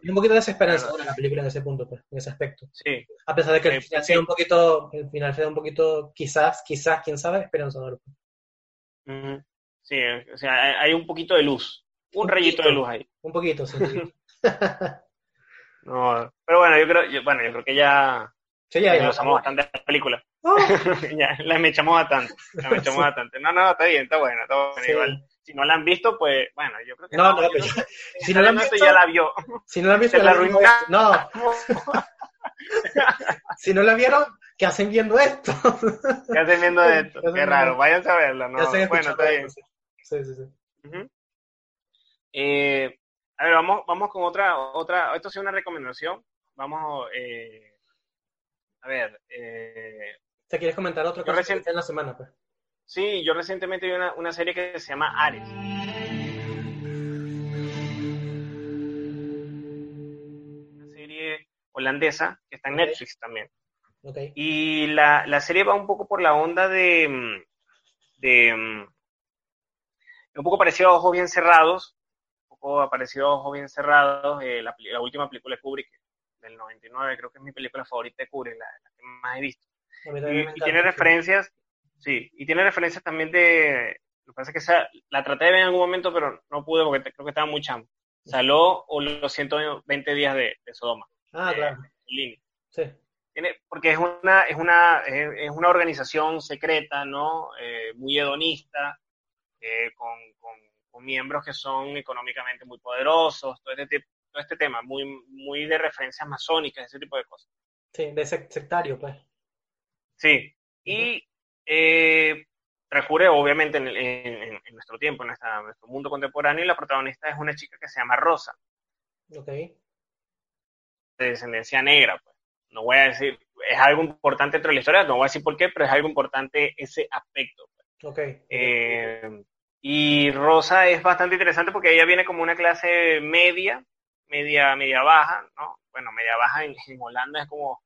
es un poquito de desesperanza en la película en ese punto, pues, en ese aspecto. Sí. A pesar de que el final sea un poquito, el final sea un poquito, quizás, quizás, quién sabe, esperanzador. Pues. Sí, o sea, hay un poquito de luz, un, rayito de luz ahí. Un poquito, sí. no, pero bueno, yo creo, bueno, yo creo que ya, sí, ya, ya bastante la película. Oh. ya, la echamos bastante, la echamos bastante. No, no, está bien, está bueno, está bueno. Igual, si no la han visto, pues, bueno, yo creo que no, no, no pero, si no la han visto, ya la vio. Si no la han visto, la arruinó. No. si no la vieron, ¿qué hacen viendo esto? ¿Qué hacen viendo esto? Qué raro, vayan a verlo, ¿no? Bueno, está bien. Sí, sí, sí. eh, a ver, vamos, vamos con otra, otra, esto es una recomendación. Vamos, eh, a ver. Eh, ¿Te quieres comentar otra cosa en la semana? Pues? Sí, yo recientemente vi una, una serie que se llama Ares. Una serie holandesa que está en Netflix también. Y la, la, serie va un poco por la onda de, mm, de mm, un poco parecido a Ojos Bien Cerrados, un poco parecido a Ojos Bien Cerrados, eh, la, última película de Kubrick del 99, creo que es mi película favorita de Kubrick, la, que más he visto. Y, tiene referencias, sí, y tiene referencias también de, lo que pasa es que la traté de ver en algún momento, pero no pude porque creo que estaba muy chamo. Saló o los 120 días de, Sodoma. Ah, claro. Sí porque es una, es una, es, una organización secreta, ¿no? Eh, muy hedonista, eh, con, con, miembros que son económicamente muy poderosos, todo este, todo este tema, muy, muy de referencias masónicas, ese tipo de cosas. Sí, de sectario, pues. Sí, y eh, recurre obviamente en, en, nuestro tiempo, en, nuestro mundo contemporáneo, y la protagonista es una chica que se llama Rosa. Ok. De descendencia negra, pues no voy a decir, es algo importante dentro de la historia, no voy a decir por qué, pero es algo importante ese aspecto. Ok. Eh, y Rosa es bastante interesante porque ella viene como una clase media, media, media baja, ¿no? Bueno, media baja en, Holanda es como,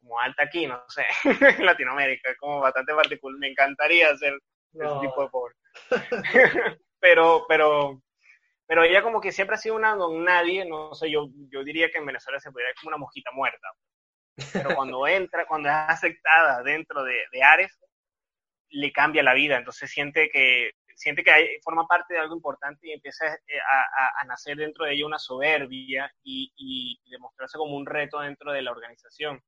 como alta aquí, no sé, en Latinoamérica, es como bastante particular. Me encantaría ser ese tipo de pobre. pero, pero, pero ella como que siempre ha sido una don nadie, no sé, yo, yo diría que en Venezuela se podría como una mosquita muerta pero cuando entra, cuando es aceptada dentro de, Ares, le cambia la vida, entonces siente que siente que forma parte de algo importante y empieza eh, a, a, nacer dentro de ella una soberbia y, y, demostrarse como un reto dentro de la organización.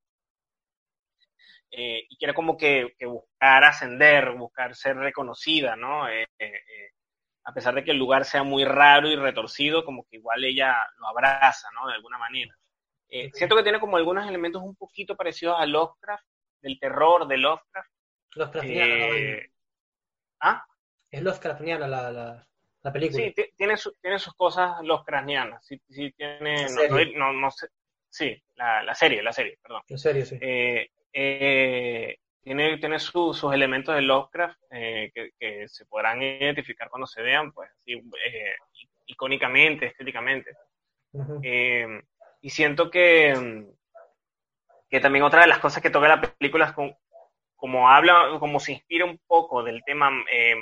Eh, y quiere como que, que, buscar ascender, buscar ser reconocida, ¿no? Eh, a pesar de que el lugar sea muy raro y retorcido, como que igual ella lo abraza, ¿no? De alguna manera. Siento que tiene como algunos elementos un poquito parecidos a Lovecraft, del terror de Lovecraft. Lovecraft ¿Ah? Es los la, la, la, película. Sí, tiene, tiene sus cosas los Sí, sí tiene, no, no, sé, sí, la, la, serie, la serie, perdón. La serie, sí. Eh, eh, tiene, tiene sus sus elementos de Lovecraft eh, que, que, se podrán identificar cuando se vean, pues, así, icónicamente, estéticamente. Y siento que, que también otra de las cosas que toca la película es con, como habla, como se inspira un poco del tema eh,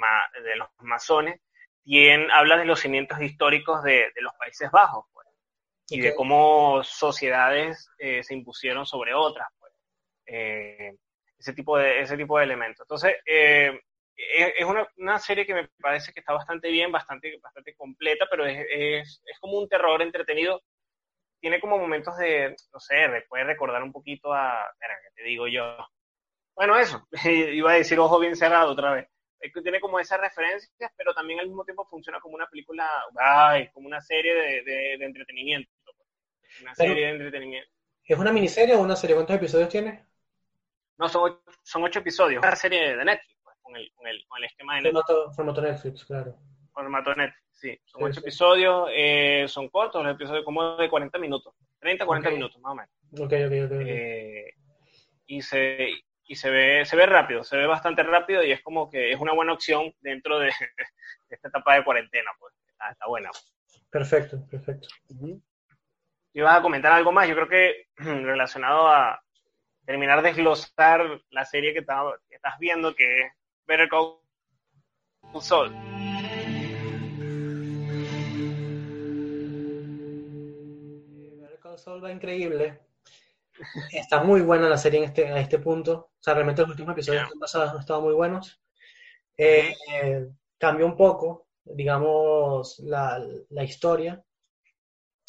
de los masones, bien habla de los cimientos históricos de, los Países Bajos, pues, y de cómo sociedades eh, se impusieron sobre otras, pues, eh, ese tipo de ese tipo de elementos. Entonces, es una, una, serie que me parece que está bastante bien, bastante bastante completa, pero es, es, es como un terror entretenido. Tiene como momentos de, no sé, puede recordar un poquito a, espera, ¿qué te digo yo? Bueno, eso, iba a decir ojo bien cerrado otra vez. Es que tiene como esas referencias, pero también al mismo tiempo funciona como una película, ay, como una serie de, de, entretenimiento. Pues. Una serie de entretenimiento. ¿Es una miniserie o una serie? ¿Cuántos episodios tiene? No, son ocho, son ocho episodios. Una serie de Netflix, pues, con, el, con, el, con el esquema de Netflix. Formato, formato Netflix, claro. Formato Netflix, sí. Son ocho episodios, eh, son cortos, los episodios como de 40 minutos. 30, 40 minutos, más o menos. Ok, ok, ok. Eh, y se, y se ve, se ve rápido, se ve bastante rápido y es como que es una buena opción dentro de, esta etapa de cuarentena, pues está, buena. Perfecto, perfecto. ¿Y vas a comentar algo más? Yo creo que relacionado a terminar de desglosar la serie que, estás viendo, que es Better Call Saul. Saul va increíble. Está muy buena la serie en este, a este punto. O sea, realmente los últimos episodios pasados han estado muy buenos. Eh, cambió un poco, digamos, la, la, historia.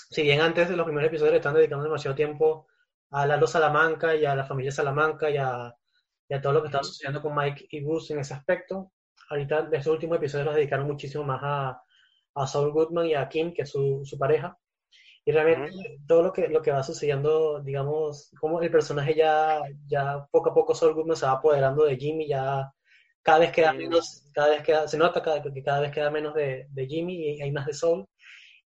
Si bien antes de los primeros episodios le están dedicando demasiado tiempo a Lalo Salamanca y a la familia Salamanca y a, y a todo lo que estaba sucediendo con Mike y Bruce en ese aspecto, ahorita de estos últimos episodios los dedicaron muchísimo más a, a Saul Goodman y a Kim, que es su, su pareja. Y realmente todo lo que, lo que va sucediendo, digamos, como el personaje ya, ya poco a poco Saul Goodman se va apoderando de Jimmy, ya cada vez queda menos, cada vez queda, se nota cada, que cada vez queda menos de, de Jimmy y hay más de Saul.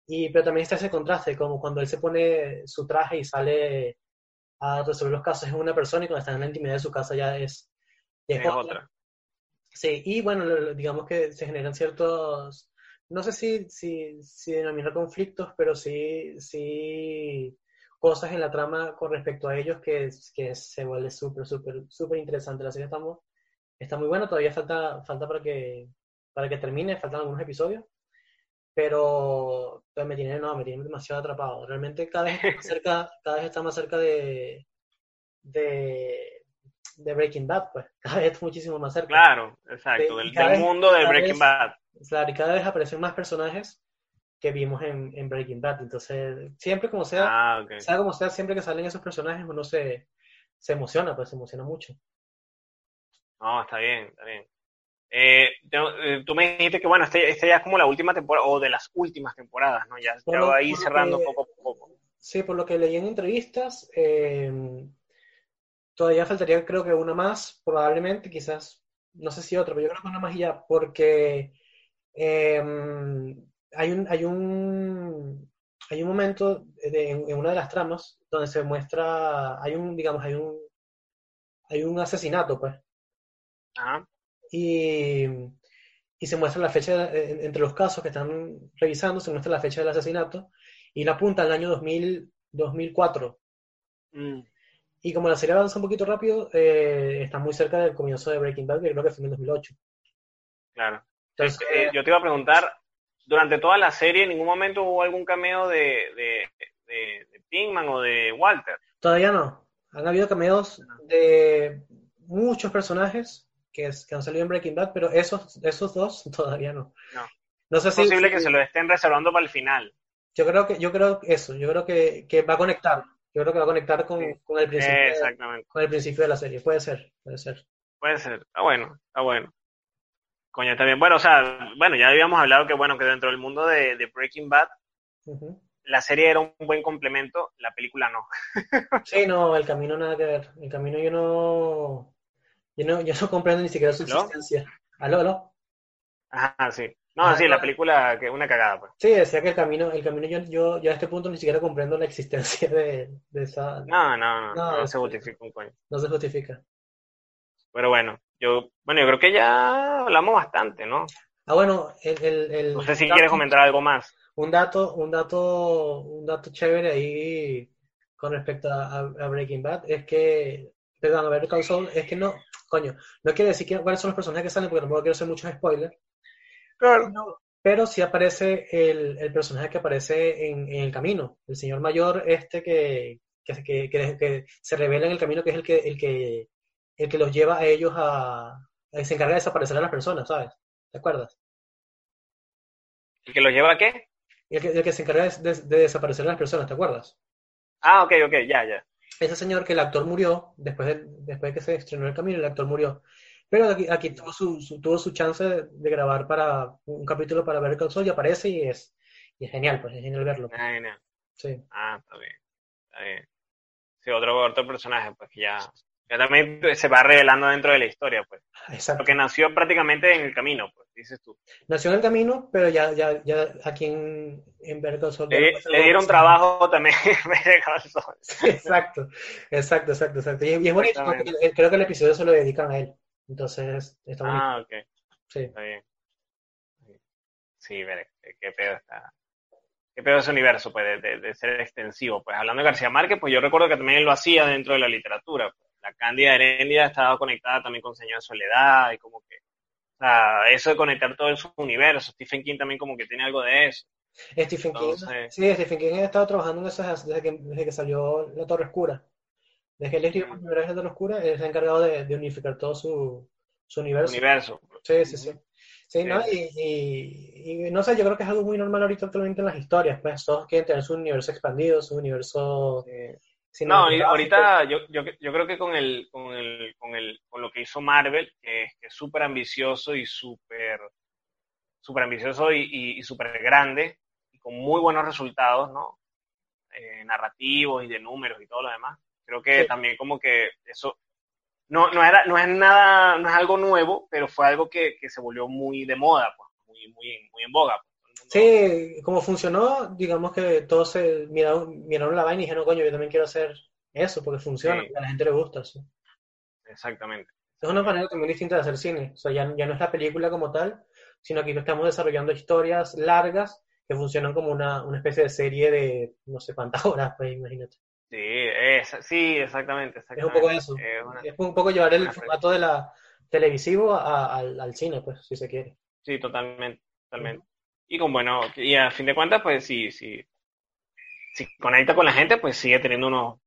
Y, pero también está ese contraste, como cuando él se pone su traje y sale a resolver los casos es una persona y cuando está en la intimidad de su casa ya es, es, otra. Sí, y bueno, digamos que se generan ciertos no sé si, si, si denominar conflictos, pero sí, sí cosas en la trama con respecto a ellos que, que se vuelve súper, súper, súper interesante. La serie está muy, está muy buena, todavía falta, falta para que, para que termine, faltan algunos episodios, pero me tiene, no, me tiene demasiado atrapado. Realmente cada vez está más cerca, cada vez está más cerca de, de, de Breaking Bad, pues, cada vez muchísimo más cerca. Claro, exacto, del, mundo de Breaking Bad Claro, y cada vez aparecen más personajes que vimos en, en Breaking Bad. Entonces, siempre como sea, ah, sea como sea, siempre que salen esos personajes uno se, se emociona, pues se emociona mucho. No, está bien, está bien. Eh, eh, tú me dijiste que, bueno, esta este ya es como la última temporada, o de las últimas temporadas, ¿no? Ya, va ahí cerrando poco a poco. Sí, por lo que leí en entrevistas, eh, todavía faltaría creo que una más, probablemente, quizás, no sé si otra, pero yo creo que una más y ya, porque Em, hay, un, hay, un, hay un momento en, una de las tramas donde se muestra, hay un, digamos, hay un, hay un asesinato, pues. Y, y se muestra la fecha, entre los casos que están revisando, se muestra la fecha del asesinato y la apunta al año 2000, 2004. Mm. Y como la serie avanza un poquito rápido, eh, está muy cerca del comienzo de Breaking Bad, que creo que fue en 2008. Claro. Eh, yo te iba a preguntar, durante toda la serie, ¿en ningún momento hubo algún cameo de, de, de, Pinkman o de Walter? Todavía no. Han habido cameos de muchos personajes, que, es, que han salido en Breaking Bad, pero esos, esos dos todavía no. No. No sé Es si, posible si- que se lo estén reservando para el final. yo creo que, yo creo eso, yo creo que, que va a conectar, yo creo que va a conectar con, Sí. con el principio, de, exactamente. con el principio de la serie, puede ser, puede ser. Puede ser. Está bueno, está bueno. Coño, está bien. Bueno, o sea, bueno, ya habíamos hablado que, bueno, que dentro del mundo de, de Breaking Bad, la serie era un buen complemento, la película no. Sí, no, el camino nada que ver. El camino yo no, yo no, yo no comprendo ni siquiera su existencia. ¿Aló, aló? Ajá, sí. No, Ajá, sí, la película que una cagada, pues. Sí, decía que el camino, el camino yo, yo, yo a este punto ni siquiera comprendo la existencia de, de esa, No, no, no, No, no, se justifica un coño. no se justifica. Pero bueno, yo, bueno, yo creo que ya hablamos bastante, ¿no? Ah, bueno, el, el, el- No sé si dato- quieres comentar algo más. Un dato, un dato, un dato chévere ahí con respecto a, a Breaking Bad es que, perdón, a ver, Saul, es que no, coño, no quiere decir que- cuáles son los personajes que salen porque tampoco quiero hacer muchos spoilers, Claro. pero sí aparece el, el personaje que aparece en, en el camino, el señor mayor este que, que, que, que- que se revela en el camino que es el que, el que, el que los lleva a ellos a, a- se encarga de desaparecer a las personas, ¿sabes? ¿Te acuerdas? ¿Y que lo lleva a qué? El que, el que se encarga de, de- de desaparecer a las personas, ¿te acuerdas? Ah, ok, ok, ya, ya. ese señor que el actor murió, después de, después de que se estrenó el camino, el actor murió. Pero aquí, aquí tuvo, su, su- tuvo su chance de, grabar para un capítulo para ver Call Saul y aparece y es, y es genial, pues es genial verlo. Ah, genial. Sí. Ah, está bien, está bien. Sí, otro, otro personaje, pues que ya, ya también se va revelando dentro de la historia, pues. Exacto. Lo que nació prácticamente en el camino, pues, dices tú. Nació en el camino, pero ya, ya, ya aquí en, en ya Le, dieron trabajo también Saul. Exacto, exacto, exacto, exacto. Y, y es bonito porque creo que el episodio se lo dedican a él. Entonces, está bonito. Ah, ok, Sí. está bien. Sí, ver, qué pedo está. Qué pedo ese universo, pues, de, de- de ser extensivo. Pues hablando de García Márquez, pues yo recuerdo que también él lo hacía dentro de la literatura. pues. La Cándida Heréndida estaba conectada también con Señor de Soledad y como que, o sea, eso de conectar todo en su universo. Stephen King también como que tiene algo de eso. Stephen King, Entonces- sí, Stephen King ha estado trabajando en eso desde que, desde que salió La Torre Oscura. Desde que él escribió por primera vez La Torre Oscura, él se ha encargado de, de unificar todo su, su universo. Universo. Sí, sí, sí. Sí, ¿no? Sí. Y, y- y no sé, yo creo que es algo muy normal ahorita actualmente en las historias, pues todos quieren tener su universo expandido, su universo No, cinematográfico. ahorita yo, yo, yo creo que con el, con el, con el, con lo que hizo Marvel, que es que súper ambicioso y súper, súper ambicioso y, y, y súper grande, y con muy buenos resultados, ¿no? Eh, narrativos y de números y todo lo demás. Creo que Sí. también como que eso no, no era, no es nada, no es algo nuevo, pero fue algo que, que se volvió muy de moda, pues, muy, muy, en- muy en boga. pues. Sí, como funcionó, digamos que todos se miraron, miraron la vaina y dijeron, coño, yo también quiero hacer eso porque funciona, Sí. a la gente le gusta. sí. Exactamente. Es una manera también distinta de hacer cine. O sea, ya, ya no es la película como tal, sino que estamos desarrollando historias largas que funcionan como una, una especie de serie de no sé cuántas horas, pues imagínate. Sí, es, sí, exactamente, Es exactamente. un poco eso. Es una- Es un poco llevar el formato de la televisivo a- al, al cine, pues, si se quiere. Sí, totalmente, totalmente. Y con bueno, y a fin de cuentas, pues sí, sí, si conecta con la gente, pues sigue teniendo unos,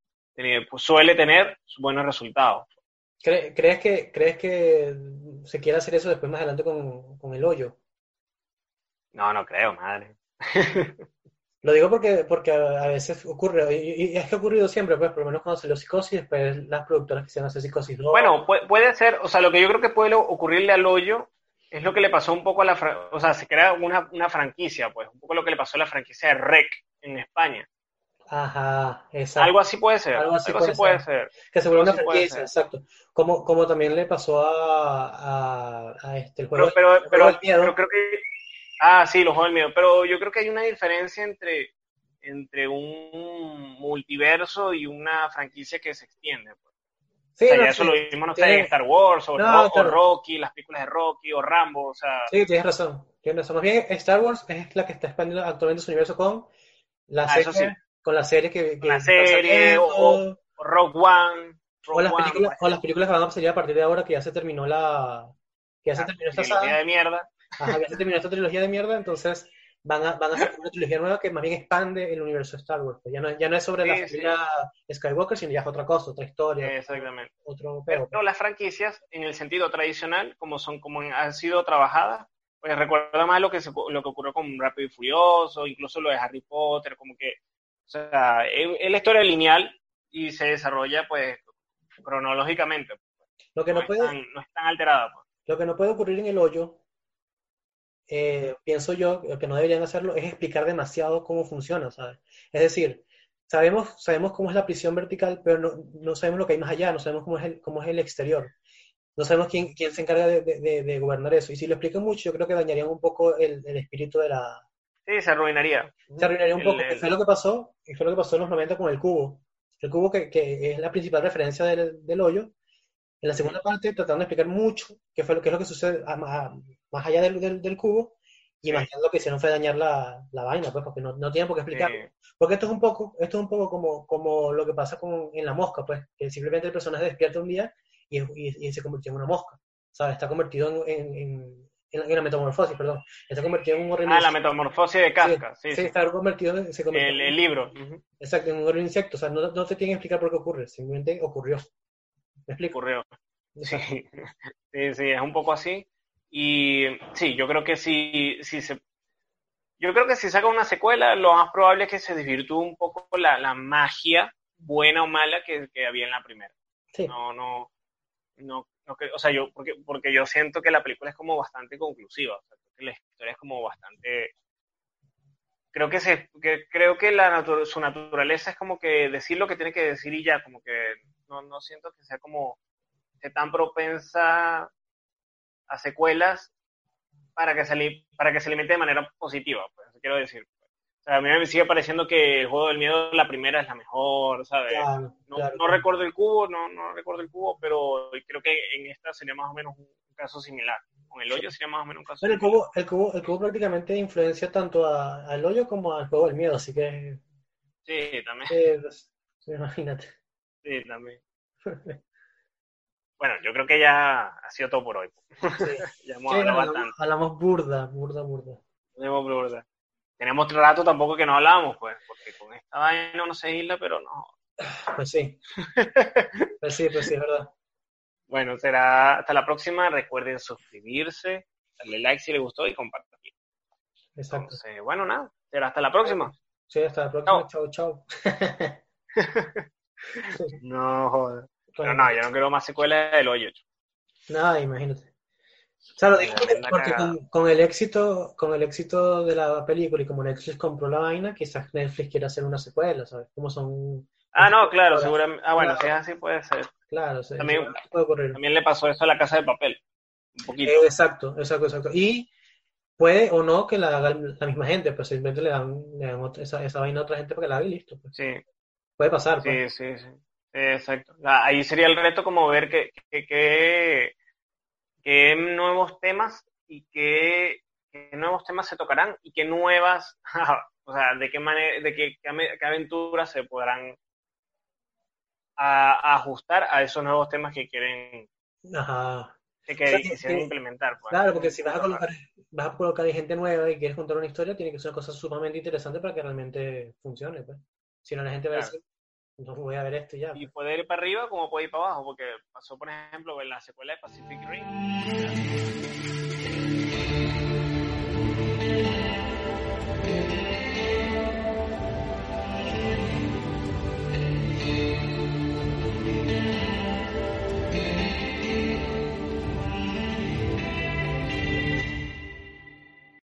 pues, suele tener buenos resultados. ¿Cre- ¿Crees que, crees que se quiere hacer eso después más adelante con, con el hoyo? No, no creo, madre. Lo digo porque, porque a, a veces ocurre, y, y es que ha ocurrido siempre, pues, por lo menos cuando salió Psicosis, después las productoras quisieron hacer Psicosis 2. Bueno, puede, puede ser, o sea, lo que yo creo que puede ocurrirle al hoyo es lo que le pasó un poco a la, o sea, se crea una, una franquicia, pues, un poco lo que le pasó a la franquicia de REC en España. Ajá, exacto. Algo así puede ser, Algo así algo así puede puede ser. Que se vuelve una franquicia, exacto. Como, como también le pasó a, a, a este, el juego, Pero, pero, el pero, juego del miedo. pero creo que. Ah, sí, los juegos del miedo. Pero yo creo que hay una diferencia entre, entre un multiverso y una franquicia que se extiende. pues. Sí, O sea, no, ya eso sí, lo vimos, no sé, en Star Wars, o, No, o. Rocky, las películas de Rocky, o Rambo, o sea. sí, tienes razón, tienes razón. Más bien, Star Wars es la que está expandiendo actualmente su universo con la Ah, serie, sí. con la serie que, que la serie, o- o Rogue One. o Rogue las One, películas, o las películas que van a salir a partir de ahora que ya se terminó la, que ya se la terminó esta trilogía de mierda. ajá, ya se terminó esta trilogía de mierda, entonces van a, van a hacer una trilogía nueva que más bien expande el universo de Star Wars. Ya no, ya no es sobre la Sí, sí. familia Skywalker, sino ya es otra cosa, otra historia, Exactamente. otro Pero las franquicias, en el sentido tradicional, como son, como han sido trabajadas, pues recuerda más lo que se, lo que ocurrió con Rápido y Furioso, incluso lo de Harry Potter, como que, o sea, es, la historia lineal y se desarrolla, pues, cronológicamente. Lo que no es puede, tan- no es tan alterada, pues. lo que no puede ocurrir en el hoyo, eh, pienso yo, que no deberían hacerlo es explicar demasiado cómo funciona, ¿sabes? Es decir, sabemos, sabemos cómo es la prisión vertical, pero no, no sabemos lo que hay más allá, no sabemos cómo es el, cómo es el exterior. No sabemos quién, quién se encarga de, de- de- gobernar eso. Y si lo explican mucho, yo creo que dañarían un poco el, el espíritu de la... Sí, se arruinaría. Se arruinaría un El- poco. el- fue lo que pasó, fue lo que pasó en los 90 con el cubo. El cubo que, que es la principal referencia del, del hoyo. En la segunda parte trataron de explicar mucho qué fue lo, qué es lo que sucede a- a- más allá del, del, del cubo. Y más bien lo que hicieron fue dañar la, la vaina, pues, porque no, no tienen por qué explicarlo. Sí. Porque esto es un poco, esto es un poco como, como lo que pasa con, en la mosca, pues, que simplemente el personaje despierta un día y, y- y se convirtió en una mosca. ¿Sabes? Está convertido en, en, en- en la, metamorfosis, perdón. Está convertido en un horrible Ah, la metamorfosis de Kafka, sí, Sí, sí. está convertido en, se El, en- el libro. Exacto, en un horrible insecto. O sea, no, no te tienen que explicar por qué ocurre, simplemente ocurrió. ¿Me explico? Exacto. Sí, sí, sí, es un poco así. Y sí, yo creo que si, si se, yo creo que si saca una secuela, lo más probable es que se desvirtúe un poco la, la magia, buena o mala, que, que había en la primera. Sí. No, no, no, no o sea, yo, porque, porque yo siento que la película es como bastante conclusiva, o sea, que la historia es como bastante, creo que se, que, creo que la natu- su naturaleza es como que decir lo que tiene que decir y ya, como que no, no siento que sea como, tan propensa a secuelas para que se, li- para que se alimente de manera positiva, pues, quiero decir. O sea, a mí me sigue pareciendo que el juego del miedo, la primera es la mejor, ¿sabes? Claro, No, claro, no recuerdo el cubo, no, no recuerdo el cubo, pero creo que en esta sería más o menos un caso similar. Con el hoyo sería más o menos un caso Bueno, el cubo, el cubo, el cubo prácticamente influencia tanto a- al hoyo como al juego del miedo, así que Sí, también. eh, pues, imagínate. Sí, también. Bueno, yo creo que ya ha sido todo por hoy. Sí. Ya hemos Sí, hablado hablamos, bastante. hablamos burda, burda, burda. Hablado bastante. Tenemos rato tampoco que no hablamos, pues, porque con esta vaina no se isla, pero no. Pues sí. Pues sí, pues sí, es verdad. Bueno, será hasta la próxima. Recuerden suscribirse, darle like si les gustó y compartir. Exacto. Entonces, bueno, nada, será hasta la próxima. Sí, hasta la próxima. Chao, chao. No, joder. Pero no, yo no quiero más secuelas del hoyo. Nada, imagínate. O sea, lo digo porque, con, con el éxito, con el éxito de la película y como Netflix compró la vaina, quizás Netflix quiera hacer una secuela, ¿sabes? Como son, Ah, no, claro, seguramente. Ah, bueno, claro. si es así puede ser. claro, se- También- puede ocurrir. También le pasó eso a la casa de papel. Un poquito. Eh, exacto, exacto, exacto. Y puede o no que la haga la misma gente, pues simplemente le dan, le dan otra- esa, esa vaina a otra gente para que la haga y listo. pues. Sí, Puede pasar, pues. sí, sí, sí. Sí, Exacto. Ah, Ahí sería el reto como ver qué, qué, qué- nuevos temas y qué, qué nuevos temas se tocarán y qué nuevas, o sea, de qué manera, de qué, qué aventuras se podrán a- a ajustar a esos nuevos temas que quieren, Ajá. que, que O sea, que- quisieran que- implementar. pues. Claro, porque si vas a colocar, vas a colocar gente nueva y quieres contar una historia, tiene que ser una cosa sumamente interesante para que realmente funcione, pues. Si no, la gente va a decir, no voy a ver esto ya. Y puede ir para arriba como puede ir para abajo, porque pasó, por ejemplo, en la secuela de Pacific Rim.